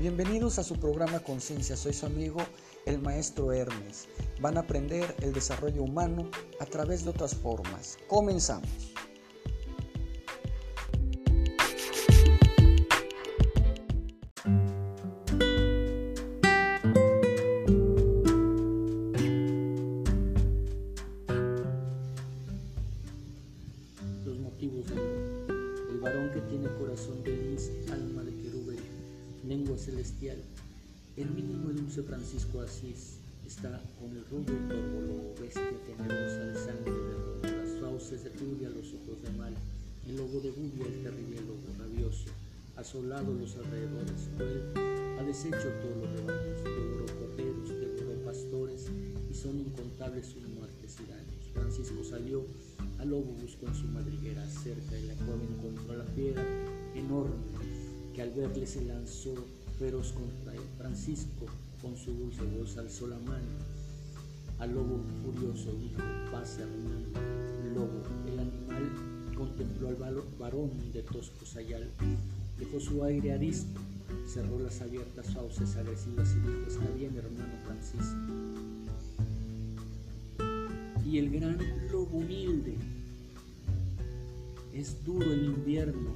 Bienvenidos a su programa Conciencia. Soy su amigo, el maestro Hermes. Van a aprender el desarrollo humano a través de otras formas. Comenzamos. Francisco salió, al lobo buscó en su madriguera, cerca de la cual encontró a la fiera enorme, que al verle se lanzó feroz contra él. Francisco, con su dulce voz, alzó la mano. Al lobo furioso dijo, pase Hernando. Lobo, el animal contempló al varón de tosco sayal, dejó su aire arisco, cerró las abiertas fauces agresivas y dijo, está bien hermano Francisco. Y el gran lobo humilde, es duro el invierno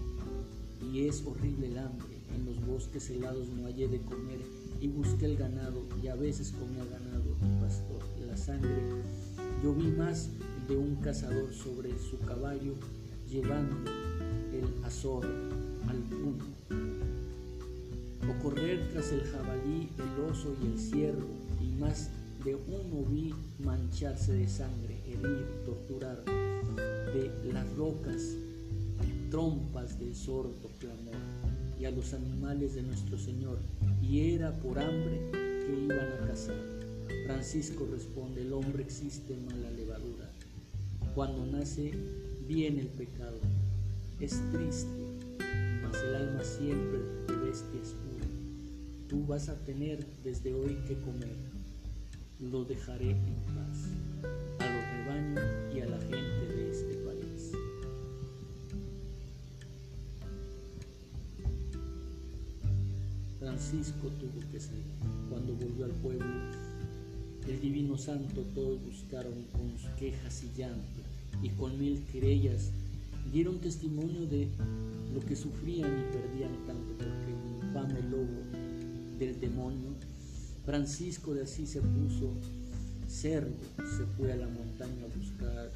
y es horrible el hambre. En los bosques helados no hallé de comer y busqué el ganado y a veces comía ganado y pastor. La sangre yo vi más de un cazador sobre su caballo llevando el azor al uno. O correr tras el jabalí, el oso y el ciervo y más de uno vi mancharse de sangre, herir, torturar de las rocas trompas del sordo clamor y a los animales de nuestro Señor, y era por hambre que iban a cazar. Francisco responde, el hombre existe mala levadura. Cuando nace viene el pecado. Es triste, mas el alma siempre de bestia es pura. Tú vas a tener desde hoy que comer. Lo dejaré en paz. A los rebaños y a la gente de este país. Francisco tuvo que salir. Cuando volvió al pueblo, el divino santo todos buscaron con quejas y llanto y con mil querellas dieron testimonio de lo que sufrían y perdían tanto porque el infame lobo del demonio, Francisco de Asís se puso cerdo, se fue a la montaña a buscar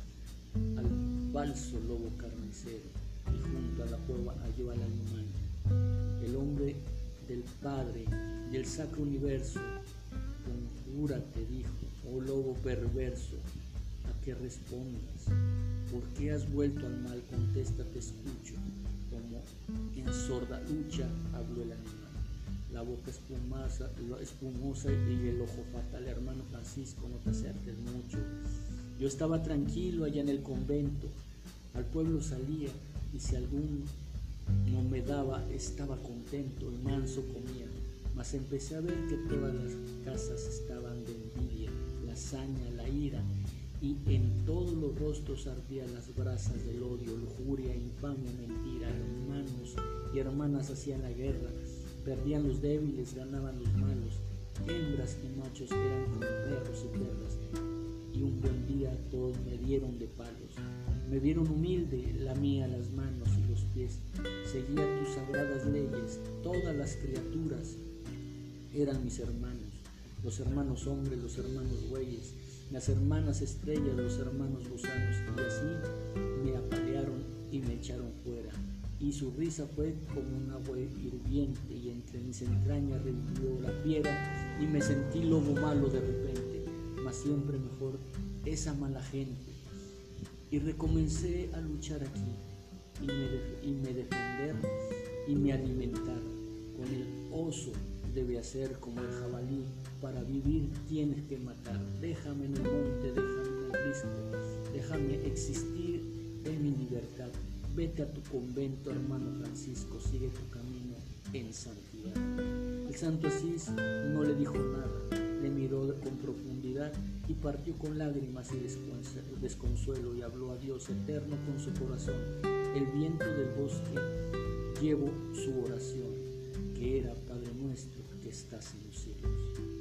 al falso lobo carnicero y junto a la cueva halló al animal. El hombre del Padre del Sacro Universo, conjúrate, dijo, oh lobo perverso, a que respondas. ¿Por qué has vuelto al mal? Contesta, te escucho. Como en sorda lucha habló el animal. La boca espumosa, espumosa y el ojo fatal, hermano Francisco, no te acerques mucho. Yo estaba tranquilo allá en el convento. Al pueblo salía y si algún no me daba, estaba contento y manso comía, mas empecé a ver que todas las casas estaban de envidia, la hazaña, la ira, y en todos los rostros ardían las brasas del odio, lujuria, infamia, mentira, hermanos y hermanas hacían la guerra, perdían los débiles, ganaban los malos, hembras y machos eran como perros y perras, y un buen día todos me dieron de palos, me vieron humilde, la mía las manos y los pies, seguía tus sagradas leyes, todas las criaturas eran mis hermanos, los hermanos hombres, los hermanos bueyes, las hermanas estrellas, los hermanos gusanos, y así me apalearon y me echaron fuera. Y su risa fue como un agua hirviente, y entre mis entrañas revivió la fiera, y me sentí lobo malo de repente, mas siempre mejor esa mala gente. Y recomencé a luchar aquí, y me, y me defender, y me alimentar con el oso debe hacer como el jabalí. Para vivir tienes que matar. Déjame en el monte, déjame en el risco. Déjame existir en mi libertad. Vete a tu convento, hermano Francisco. Sigue tu camino en santidad. El santo Asís no le dijo nada. Le miró con profundidad y partió con lágrimas y desconsuelo y habló a Dios eterno con su corazón. El viento del bosque llevó su oración, que era Padre nuestro que estás en los cielos.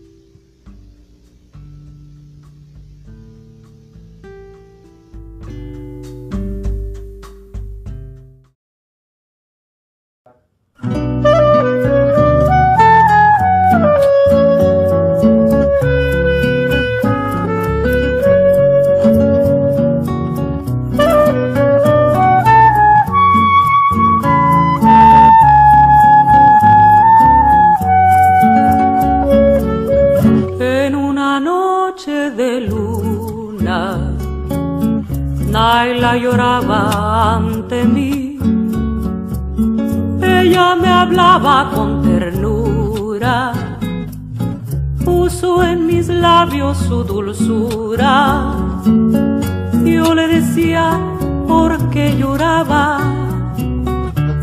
Dulzura. Yo le decía por qué lloraba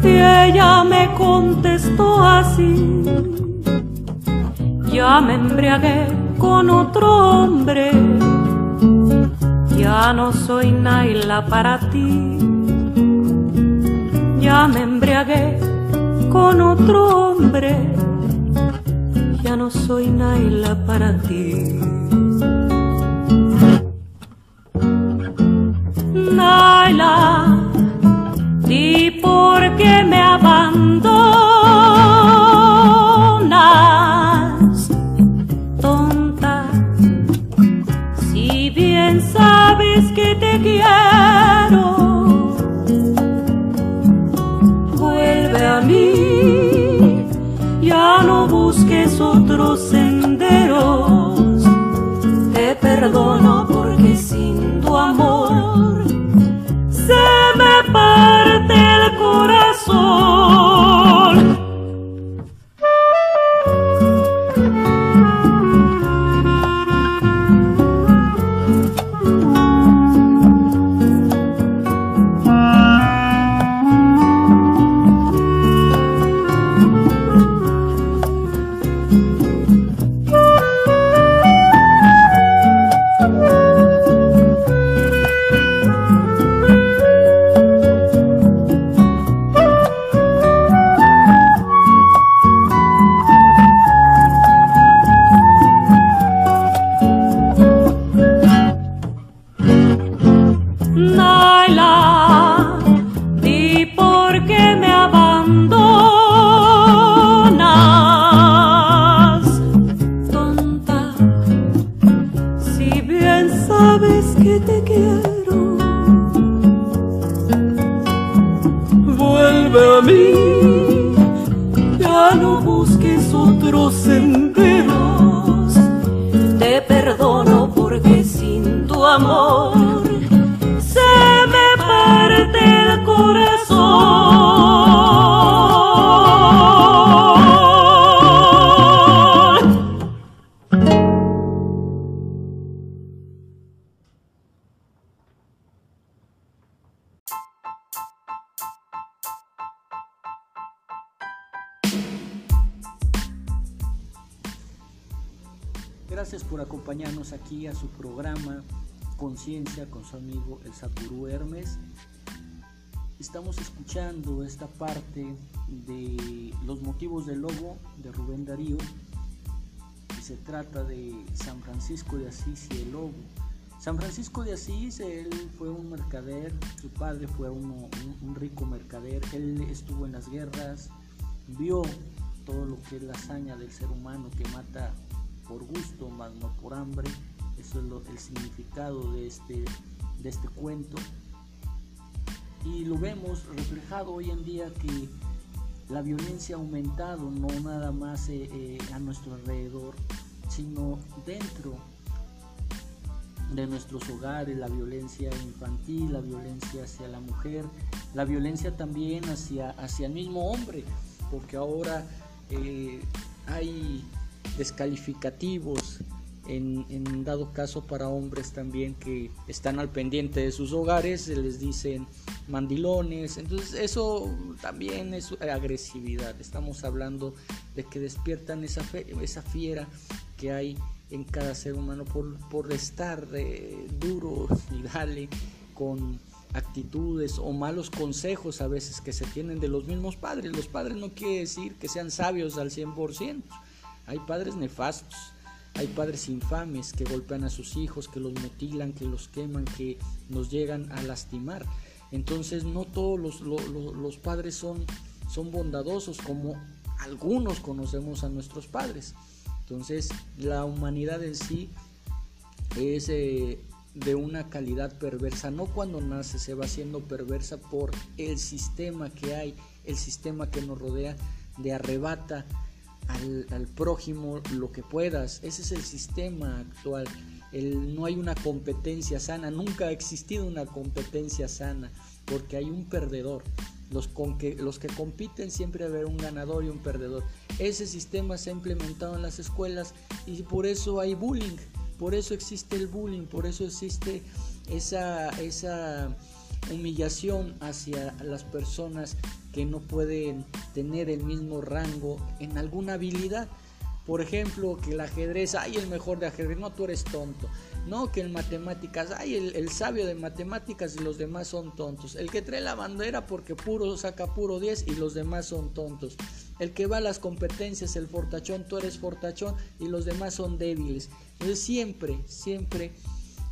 y ella me contestó así. Ya me embriagué con otro hombre, ya no soy Naila para ti. Ya me embriagué con otro hombre, ya no soy Naila para ti. Con su amigo el Sapurú Hermes. Estamos escuchando esta parte de los motivos del lobo de Rubén Darío. Y se trata de San Francisco de Asís y el lobo. San Francisco de Asís, él fue un mercader, su padre fue un, un rico mercader, él estuvo en las guerras, vio todo lo que es la hazaña del ser humano que mata por gusto, más no por hambre. Eso es el significado de este, de este cuento. Y lo vemos reflejado hoy en día que la violencia ha aumentado, no nada más eh, eh, a nuestro alrededor, sino dentro de nuestros hogares, la violencia infantil, la violencia hacia la mujer, la violencia también hacia, hacia el mismo hombre, porque ahora eh, hay descalificativos en, dado caso para hombres también que están al pendiente de sus hogares, se les dicen mandilones, entonces eso también es agresividad, estamos hablando de que despiertan esa, esa fiera que hay en cada ser humano por, por estar eh, duro y dale con actitudes o malos consejos a veces que se tienen de los mismos padres. Los padres no quiere decir que sean sabios al 100%, hay padres nefastos, hay padres infames que golpean a sus hijos, que los mutilan, que los queman, que nos llegan a lastimar. Entonces no todos los, los, padres son, bondadosos como algunos conocemos a nuestros padres. Entonces la humanidad en sí es eh, de una calidad perversa, no cuando nace se va siendo perversa por el sistema que hay, el sistema que nos rodea, de arrebata al, prójimo lo que puedas. Ese es el sistema actual. El, no hay una competencia sana, nunca ha existido una competencia sana, porque hay un perdedor. Los, con que, los que compiten siempre haber un ganador y un perdedor. Ese sistema se ha implementado en las escuelas y por eso hay bullying, por eso existe el bullying, por eso existe esa, esa humillación hacia las personas que no pueden tener el mismo rango en alguna habilidad. Por ejemplo, que el ajedrez, hay el mejor de ajedrez, no, tú eres tonto. No, que en matemáticas, hay el, sabio de matemáticas y los demás son tontos. El que trae la bandera porque puro saca puro 10 y los demás son tontos. El que va a las competencias, el fortachón, tú eres fortachón y los demás son débiles. Entonces siempre, siempre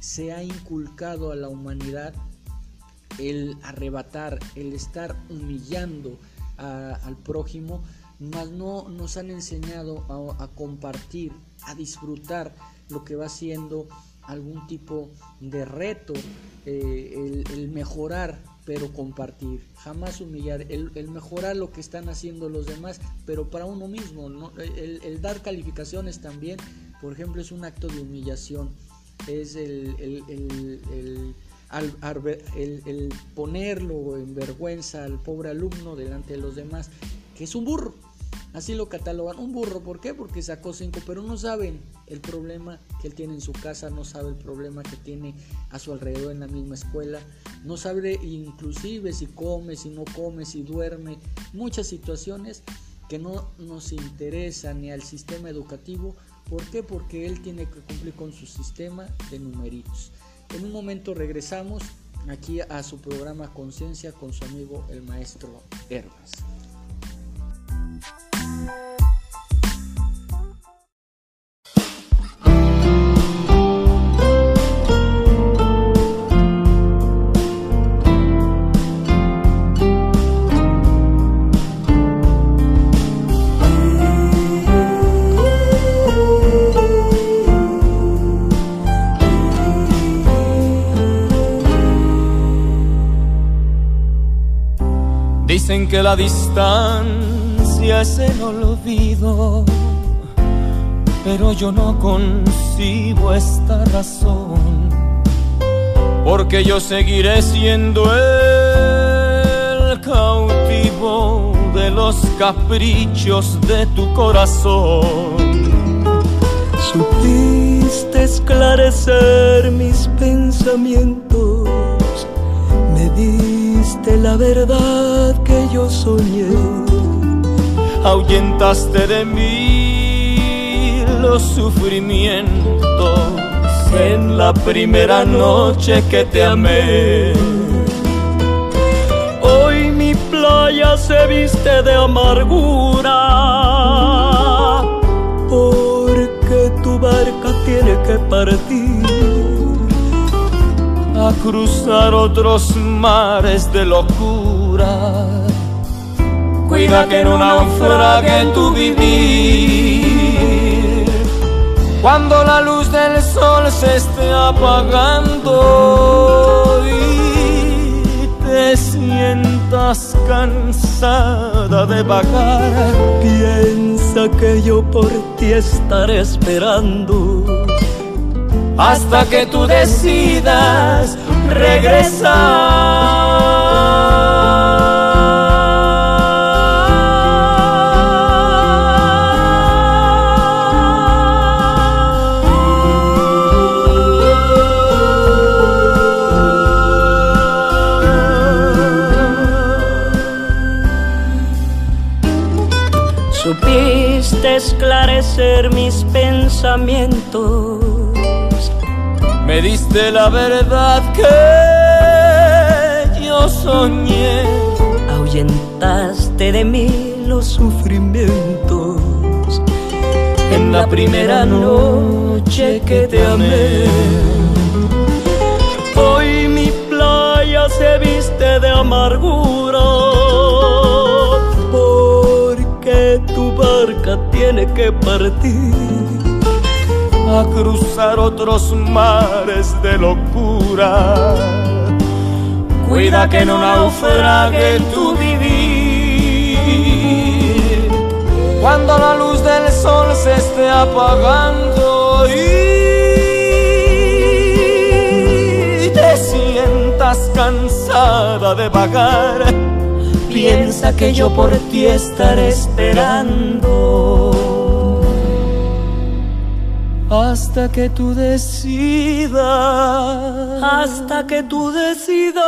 se ha inculcado a la humanidad el arrebatar, el estar humillando al prójimo, mas no nos han enseñado a, compartir, a disfrutar lo que va siendo algún tipo de reto, eh, el, mejorar, pero compartir, jamás humillar, el, mejorar lo que están haciendo los demás, pero para uno mismo, el, dar calificaciones también, por ejemplo, es un acto de humillación, es el, ponerlo en vergüenza al pobre alumno delante de los demás, que es un burro. Así lo catalogan, un burro, ¿por qué? Porque sacó cinco, pero no saben el problema que él tiene en su casa, no sabe el problema que tiene a su alrededor en la misma escuela, no sabe inclusive si come, si no come, si duerme, muchas situaciones que no nos interesan ni al sistema educativo. ¿Por qué? Porque él tiene que cumplir con su sistema de numeritos. En un momento regresamos aquí a su programa Conciencia con su amigo el maestro Hermas. Que la distancia es el olvido, pero yo no concibo esta razón, porque yo seguiré siendo el cautivo de los caprichos de tu corazón. Supiste esclarecer mis pensamientos, la verdad que yo soñé. Ahuyentaste de mí los sufrimientos en la primera noche que te amé. Hoy mi playa se viste de amargura porque tu barca tiene que partir a cruzar otros mares de locura. Cuida que no naufrague tu vivir. Cuando la luz del sol se esté apagando y te sientas cansada de vagar, piensa que yo por ti estaré esperando hasta que tú decidas regresar. Supiste esclarecer mis pensamientos me diste la verdad que yo soñé. Ahuyentaste de mí los sufrimientos en la primera noche que te amé. Hoy mi playa se viste de amargura porque tu barca tiene que partir cruzar otros mares de locura. Cuida que no naufrague tu vivir cuando la luz del sol se esté apagando y te sientas cansada de vagar. Piensa que yo por ti estaré esperando hasta que tú decidas, hasta que tú decidas.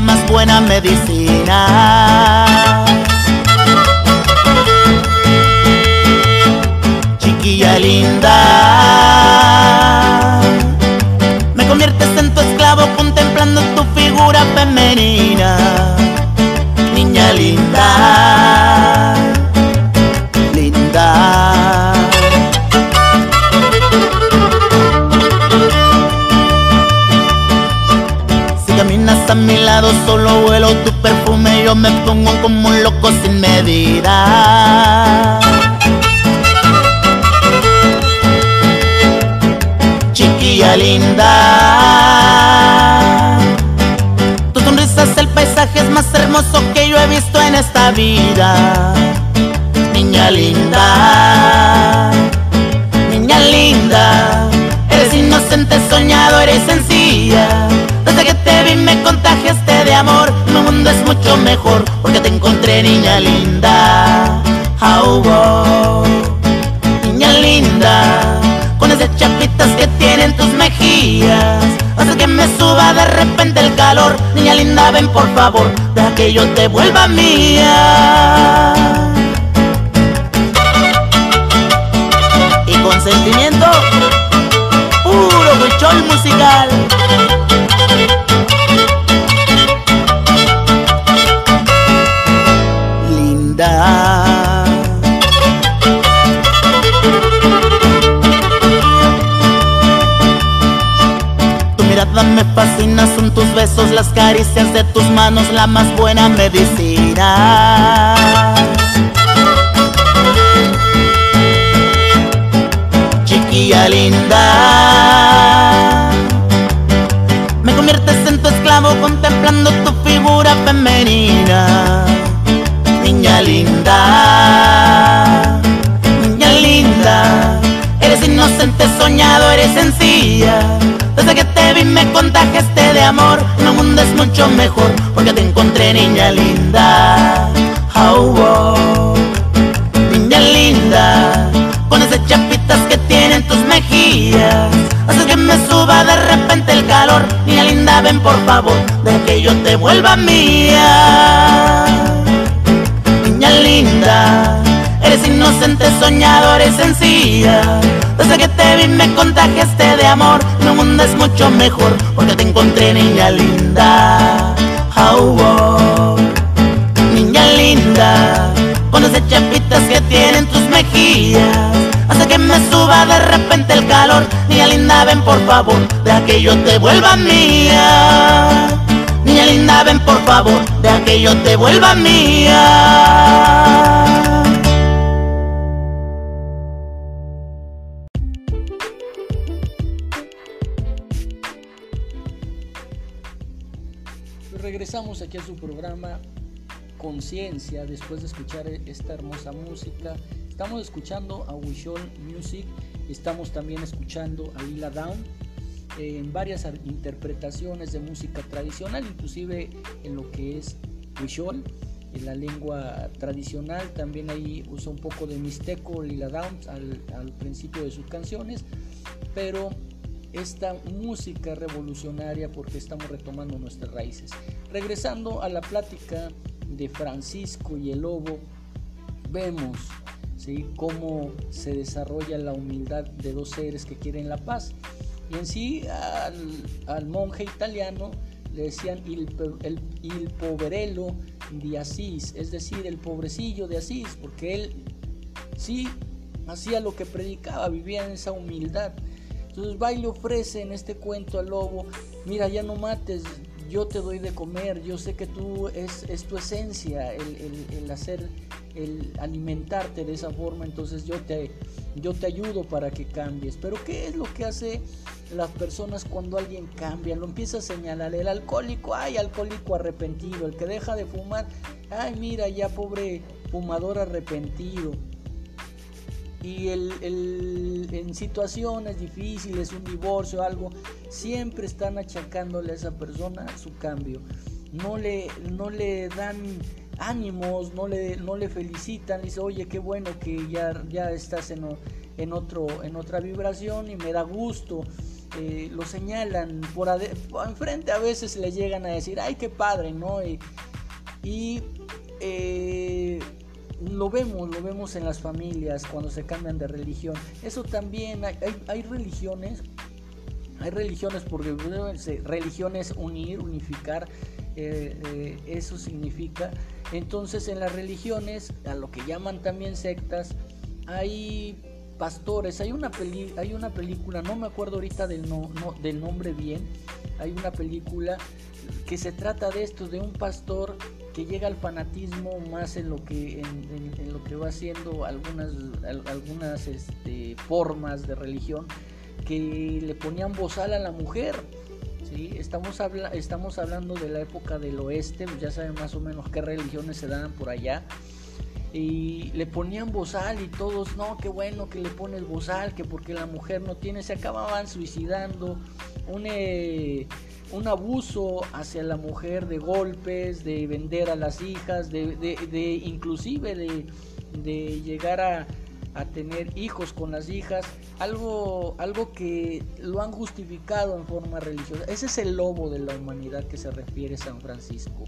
Más buena medicina. Tu perfume Yo me pongo como un loco sin medida. Chiquilla linda. Tu sonrisa es el paisaje más hermoso que yo he visto en esta vida. Niña linda. Niña linda. Eres inocente, soñado, eres es mucho mejor Porque te encontré niña linda. Oh, Niña linda Con esas chapitas que tienen tus mejillas Hace que me suba de repente el calor. Niña linda ven por favor Deja que yo te vuelva mía. Y con sentimiento Puro huichol musical me fascina, son tus besos, las caricias de tus manos, la más buena medicina. Chiquilla linda, contagiaste de amor Mi mundo es mucho mejor Porque te encontré niña linda. Oh, Niña linda Con esas chapitas que tienen tus mejillas Haces que me suba de repente el calor. Niña linda ven por favor De que yo te vuelva mía. Niña linda Eres inocente, soñador, eres sencilla. Desde que te vi me contagiaste de amor. Mi mundo es mucho mejor Porque te encontré niña linda. Oh, Niña linda Con esas chapitas que tienen tus mejillas. Hace que me suba de repente el calor. Niña linda ven por favor Deja que yo te vuelva mía. Niña linda ven por favor Deja que yo te vuelva mía regresamos aquí a su programa Conciencia después de escuchar esta hermosa música. Estamos escuchando a Wishol Music, estamos también escuchando a Lila Down en varias interpretaciones de música tradicional, inclusive en lo que es Wishol, en la lengua tradicional. También ahí usa un poco de mixteco, Lila Downs al, al principio de sus canciones, pero esta música revolucionaria porque estamos retomando nuestras raíces. Regresando a la plática de Francisco y el lobo, vemos ¿sí? cómo se desarrolla la humildad de dos seres que quieren la paz. Y en sí al, monje italiano le decían il, el, il poverello de Asís, es decir, el pobrecillo de Asís, porque él sí hacía lo que predicaba, vivía en esa humildad entonces va y le ofrece en este cuento al lobo, mira, ya no mates, yo te doy de comer, yo sé que tú es, es tu esencia, el, hacer, el alimentarte de esa forma, entonces yo te, yo te ayudo para que cambies. Pero ¿qué es lo que hace las personas cuando alguien cambia? Lo empieza a señalar, el alcohólico, ay, alcohólico arrepentido, el que deja de fumar, ay, mira, ya pobre fumador arrepentido y el, en situaciones difíciles, un divorcio, algo, siempre están achacándole a esa persona su cambio. No le, no le dan ánimos, no le, no le felicitan, dice, oye, qué bueno que ya, ya estás en, en, otro, en otra vibración y me da gusto. Eh, lo señalan por, enfrente a veces le llegan a decir, ay, qué padre, ¿no? Y, y eh, lo vemos, lo vemos en las familias cuando se cambian de religión. Eso también, hay, hay, religiones, hay religiones porque religiones unir, unificar, eh, eh, eso significa. Entonces en las religiones, a lo que llaman también sectas, hay pastores, hay una, peli, hay una película, no me acuerdo ahorita del, no, del nombre bien, hay una película que se trata de esto, de un pastor que llega al fanatismo más en lo que, en, lo que va haciendo algunas, algunas este, formas de religión que le ponían bozal a la mujer. ¿sí? Estamos, habla estamos hablando de la época del oeste, ya saben más o menos qué religiones se dan por allá. Y le ponían bozal y todos, no, qué bueno que le pones bozal, que porque la mujer no tiene, se acababan suicidando. Un, eh, un abuso hacia la mujer de golpes, de vender a las hijas, de, de, inclusive de, llegar a, tener hijos con las hijas, algo, algo que lo han justificado en forma religiosa. Ese es el lobo de la humanidad que se refiere San Francisco.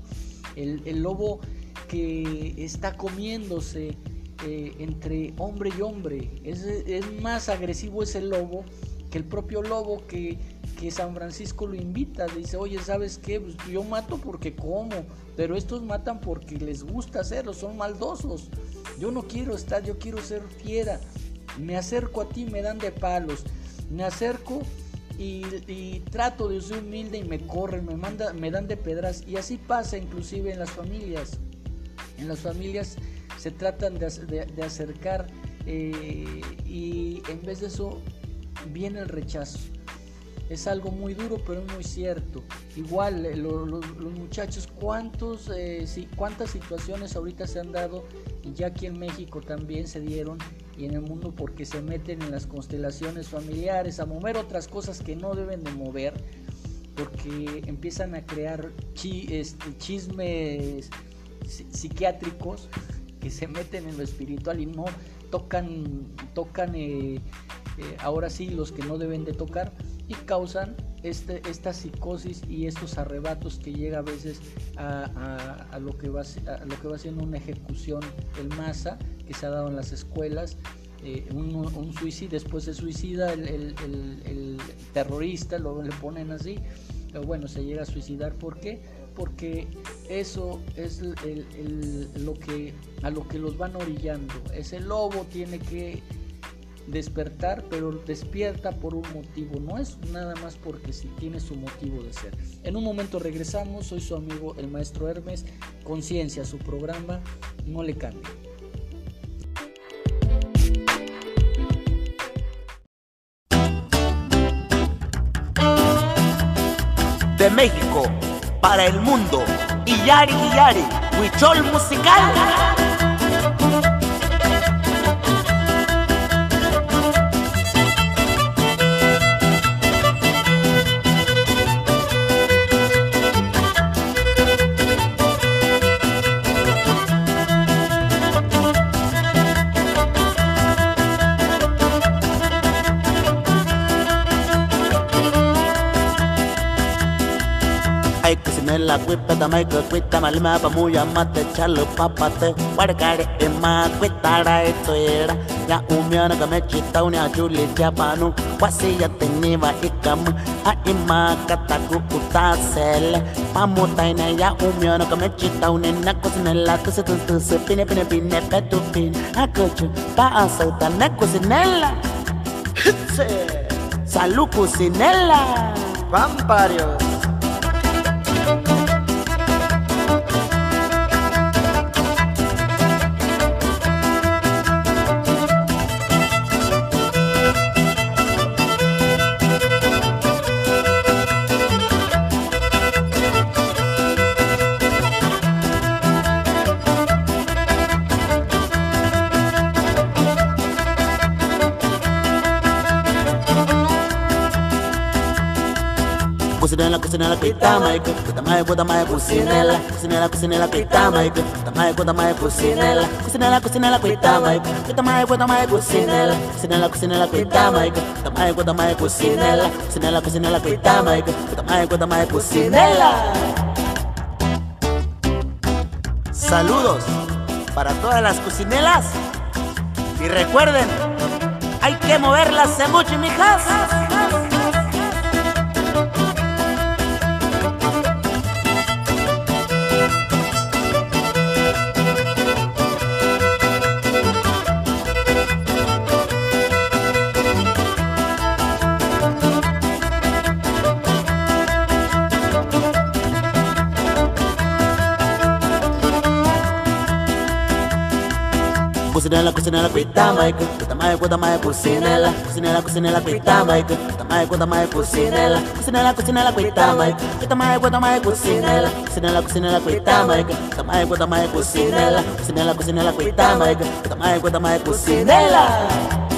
El, lobo que está comiéndose eh, entre hombre y hombre. Es, es más agresivo ese lobo que el propio lobo que que San Francisco lo invita, dice, oye, ¿sabes qué? Pues yo mato porque como, pero estos matan porque les gusta hacerlo, son maldosos. Yo no quiero estar, yo quiero ser fiera. Me acerco a ti, me dan de palos. Me acerco y, trato de ser humilde y me corren, me, manda, me dan de pedras. Y así pasa inclusive en las familias. En las familias se tratan de, acercar eh, y en vez de eso viene el rechazo. Es algo muy duro, pero muy cierto. Igual, eh, los muchachos, ¿cuántos, eh, ¿cuántas situaciones ahorita se han dado? Y ya aquí en México también se dieron y en el mundo porque se meten en las constelaciones familiares, a mover otras cosas que no deben de mover, porque empiezan a crear este, chismes psiquiátricos que se meten en lo espiritual y no tocan, tocan eh, ahora sí los que no deben de tocar y causan este, esta psicosis y estos arrebatos que llega a veces a, lo, que va, a lo que va siendo una ejecución en masa que se ha dado en las escuelas. Eh, un, suicidio, después se suicida el, terrorista, lo le ponen así, pero bueno, se llega a suicidar. ¿Por qué? Porque eso es lo que, a lo que los van orillando. Ese lobo tiene que despertar, pero despierta por un motivo, no es nada más porque si tiene su motivo de ser. En un momento regresamos, soy su amigo el maestro Hermes, Conciencia, su programa, no le cambie. De México para el mundo. Iyari Iyari, Huichol Musical. cuita maica cuita malma pa muya mate chalo papate parkare e ma cuita ra etuera ya umiana ka mechi tauni a juli japanu wasi ya teniva ikam a ima kataku utasel pamutaina ya umiana ka mechi tauni na kusine la kusitu tusu pine pine pine petu pine a kuchu pa asauta na kusinela Salu Cucinela. Vamparios. Mai, kusinela Kusinela, kusinela, kuita maiko Kuta mai, kuta mai, kusinela Kusinela, kusinela, kuita maiko Kuta mai, kuta mai, kusinela Kusinela, kusinela, kuita maiko Kuta mai, kuta mai, kusinela Saludos para todas las cocinelas y recuerden, hay que moverlas mucho, mijas. Cucinella, cucinella, quita Mike. Quita Mike, quita Mike, cucinella. Cucinella, cucinella, quita Mike. Quita Mike, quita Mike, cucinella. Cucinella, cucinella, quita Mike. Quita Mike, quita Mike, cucinella. Cucinella, cucinella, quita Mike. Quita Mike, quita Mike, cucinella. Cucinella, cucinella, quita Mike. Quita Mike, quita Mike, cucinella.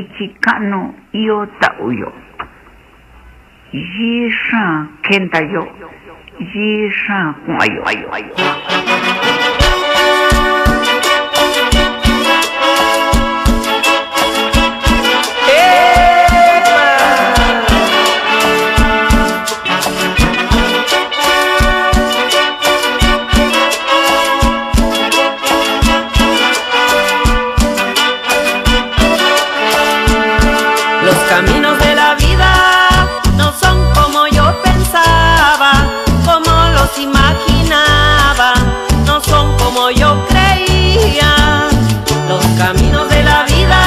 미치카노 이오타우요 지상 켄다요 지상 공아요 Los caminos de la vida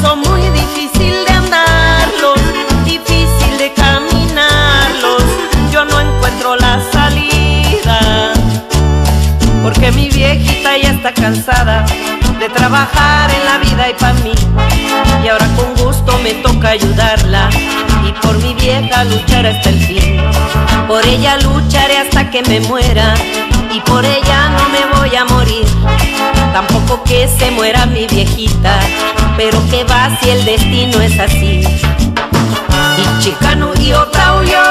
son muy difícil de andarlos, difícil de caminarlos. Yo no encuentro la salida, porque mi viejita ya está cansada de trabajar en la vida y para mí. Y ahora con gusto me toca ayudarla y por mi vieja luchar hasta el fin. Por ella lucharé hasta que me muera y por ella no me voy a morir. Tampoco que se muera mi viejita, pero que va si el destino es así. Y chicano y otra uyo,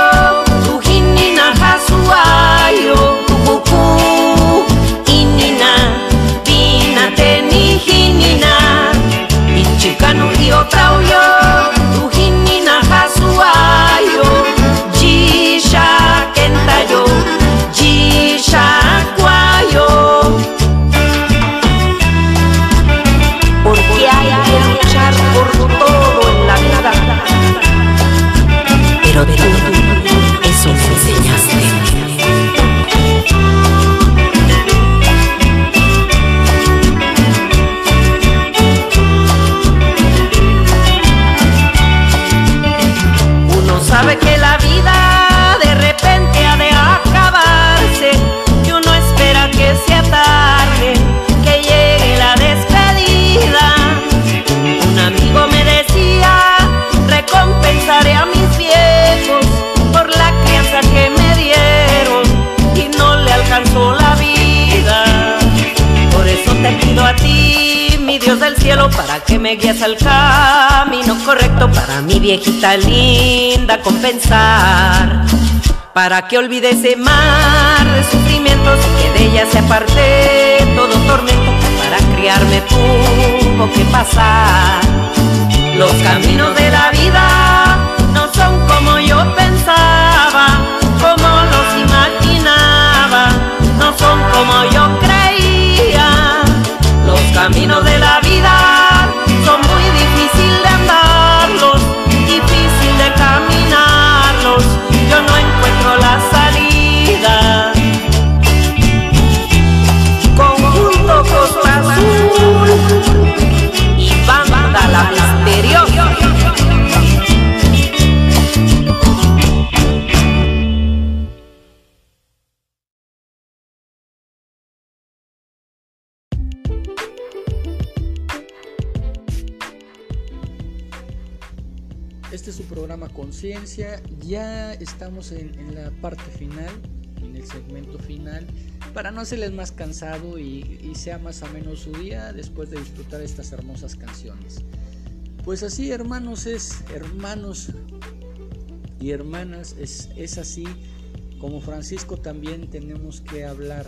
tujinina hasuayo, tukuku, inina, vina hinina, y chicano y otra para que me guíes al camino correcto para mi viejita linda compensar. Para que olvide ese mar de sufrimientos y que de ella se aparte todo tormento para criarme tuvo que pasar. Los caminos de la vida no son como yo pensaba, como los imaginaba, no son como yo creía. Los caminos de la vida programa Conciencia. Ya estamos en, la parte final, en el segmento final, para no hacerles más cansado y, y sea más ameno su día después de disfrutar estas hermosas canciones. Pues así, hermanos, es hermanos y hermanas, es, es así. Como Francisco también tenemos que hablar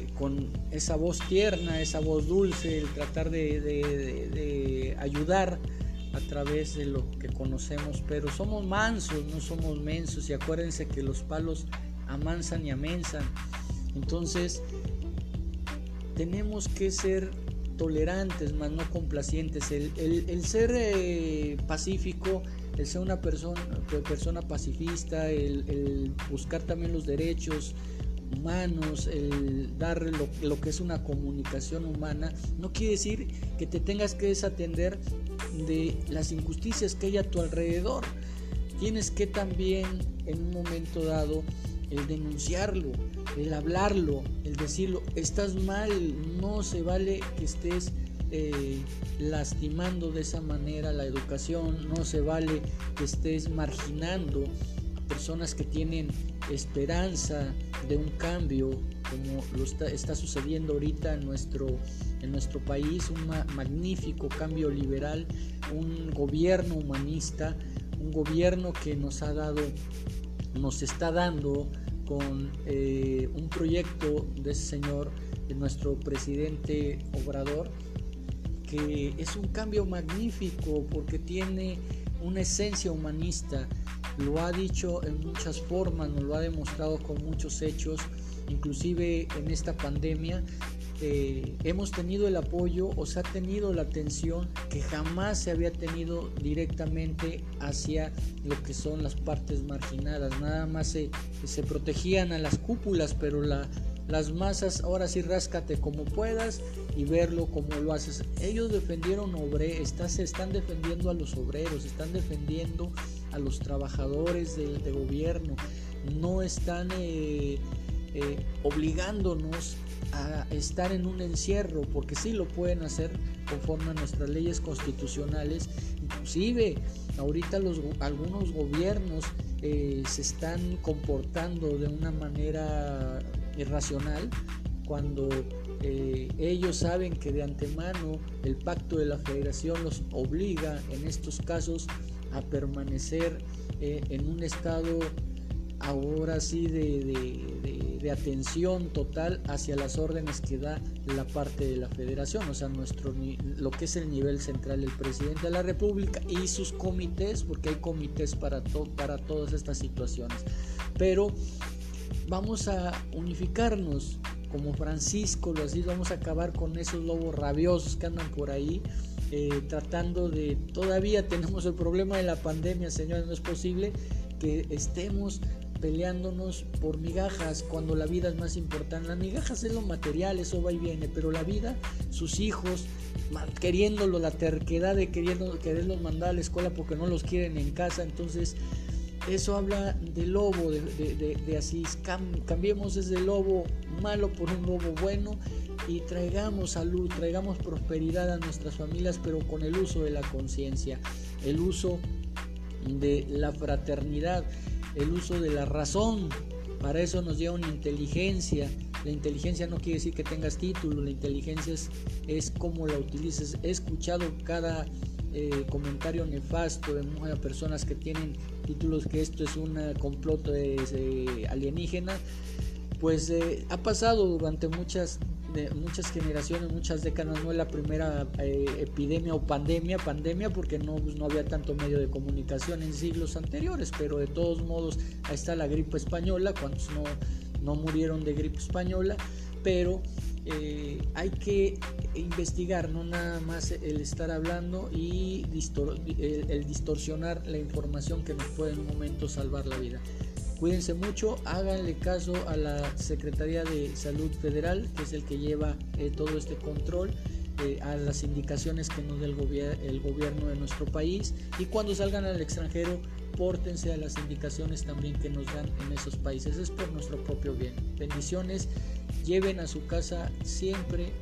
eh, con esa voz tierna, esa voz dulce, el tratar de, de- de- de ayudar a través de lo que conocemos, pero somos mansos, no somos mensos y acuérdense que los palos amansan y amensan. Entonces, tenemos que ser tolerantes, más no complacientes. El, el- ser eh, pacífico, el ser una persona, persona pacifista, el buscar también los derechos humanos, el dar lo, lo que es una comunicación humana, no quiere decir que te tengas que desatender de las injusticias que hay a tu alrededor. Tienes que también en un momento dado el denunciarlo, el hablarlo, el decirlo, estás mal, no se vale que estés eh, lastimando de esa manera la educación, no se vale que estés marginando personas que tienen esperanza de un cambio, como lo está, sucediendo ahorita en nuestro, en nuestro país, un ma- magnífico cambio liberal, un gobierno humanista, un gobierno que nos ha dado, nos está dando con eh, un proyecto de ese señor, de nuestro presidente Obrador, que es un cambio magnífico porque tiene una esencia humanista, lo ha dicho en muchas formas, nos lo ha demostrado con muchos hechos, inclusive en esta pandemia eh, hemos tenido el apoyo o se ha tenido la atención que jamás se había tenido directamente hacia lo que son las partes marginadas, nada más se, se protegían a las cúpulas, pero la, las masas, ahora sí ráscate como puedas y verlo como lo haces. Ellos defendieron obre, está, se están defendiendo a los obreros, están defendiendo a los trabajadores de, gobierno, no están eh, eh, obligándonos a estar en un encierro, porque sí lo pueden hacer conforme a nuestras leyes constitucionales. Inclusive ahorita los, algunos gobiernos eh, se están comportando de una manera irracional cuando ellos saben que de antemano el pacto de la federación los obliga en estos casos a permanecer eh, en un estado ahora sí de, de, atención total hacia las órdenes que da la parte de la federación, o sea, nuestro, lo que es el nivel central del presidente de la República y sus comités, porque hay comités para, to, para todas estas situaciones. Pero vamos a unificarnos como Francisco, lo así, vamos a acabar con esos lobos rabiosos que andan por ahí. Eh, tratando de todavía tenemos el problema de la pandemia señores no es posible que estemos peleándonos por migajas cuando la vida es más importante. Las migajas es lo material, eso va y viene, pero la vida, sus hijos, queriéndolo, la terquedad de queriendo, quererlos mandar a la escuela porque no los quieren en casa, entonces eso habla de lobo, de, de, así, Cam, cambiemos ese lobo malo por un lobo bueno y traigamos salud, traigamos prosperidad a nuestras familias, pero con el uso de la conciencia, el uso de la fraternidad, el uso de la razón. Para eso nos lleva una inteligencia La inteligencia no quiere decir que tengas título, la inteligencia es, cómo la utilices. He escuchado cada eh, comentario nefasto de muchas personas que tienen títulos que esto es un complot eh, alienígena, pues eh, ha pasado durante muchas de muchas generaciones, muchas décadas, no es la primera epidemia o pandemia, pandemia porque no, pues, no había tanto medio de comunicación en siglos anteriores, pero de todos modos está la gripe española, cuantos no, no murieron de gripe española, pero eh, hay que investigar, no nada más el estar hablando y el, distorsionar la información que nos puede en un momento salvar la vida. Cuídense mucho, háganle caso a la Secretaría de Salud Federal, que es el que lleva eh, todo este control, eh, a las indicaciones que nos da el, el gobierno de nuestro país y cuando salgan al extranjero, pórtense a las indicaciones también que nos dan en esos países. Es por nuestro propio bien. Bendiciones Lleven a su casa siempre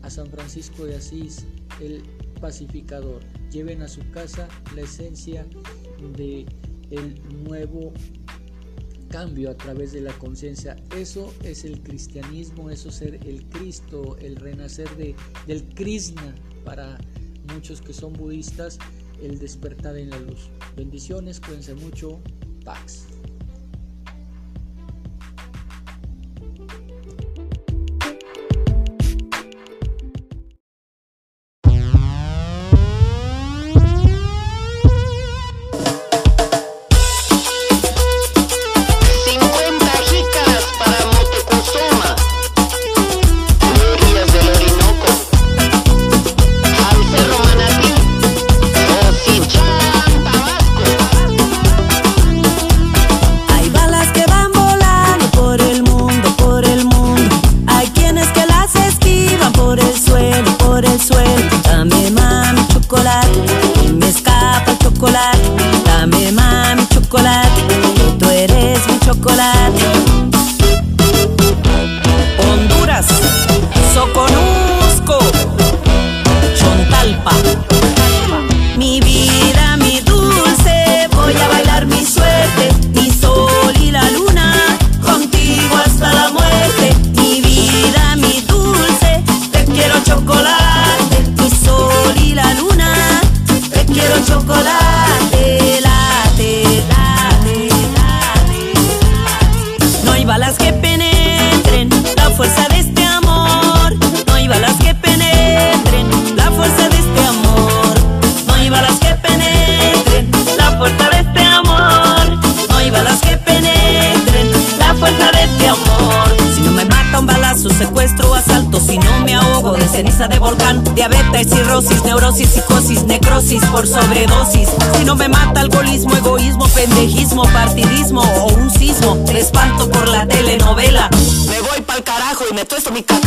a San Francisco de Asís, el pacificador. Lleven a su casa la esencia de el nuevo cambio a través de la conciencia. Eso es el cristianismo, eso es ser el Cristo, el renacer de, del Krishna para muchos que son budistas, el despertar en la luz. Bendiciones, cuídense mucho, Pax. Alcoholismo, egoísmo, pendejismo, partidismo o un sismo, te espanto por la telenovela. Me voy pa'l carajo y me tuesto mi cacao.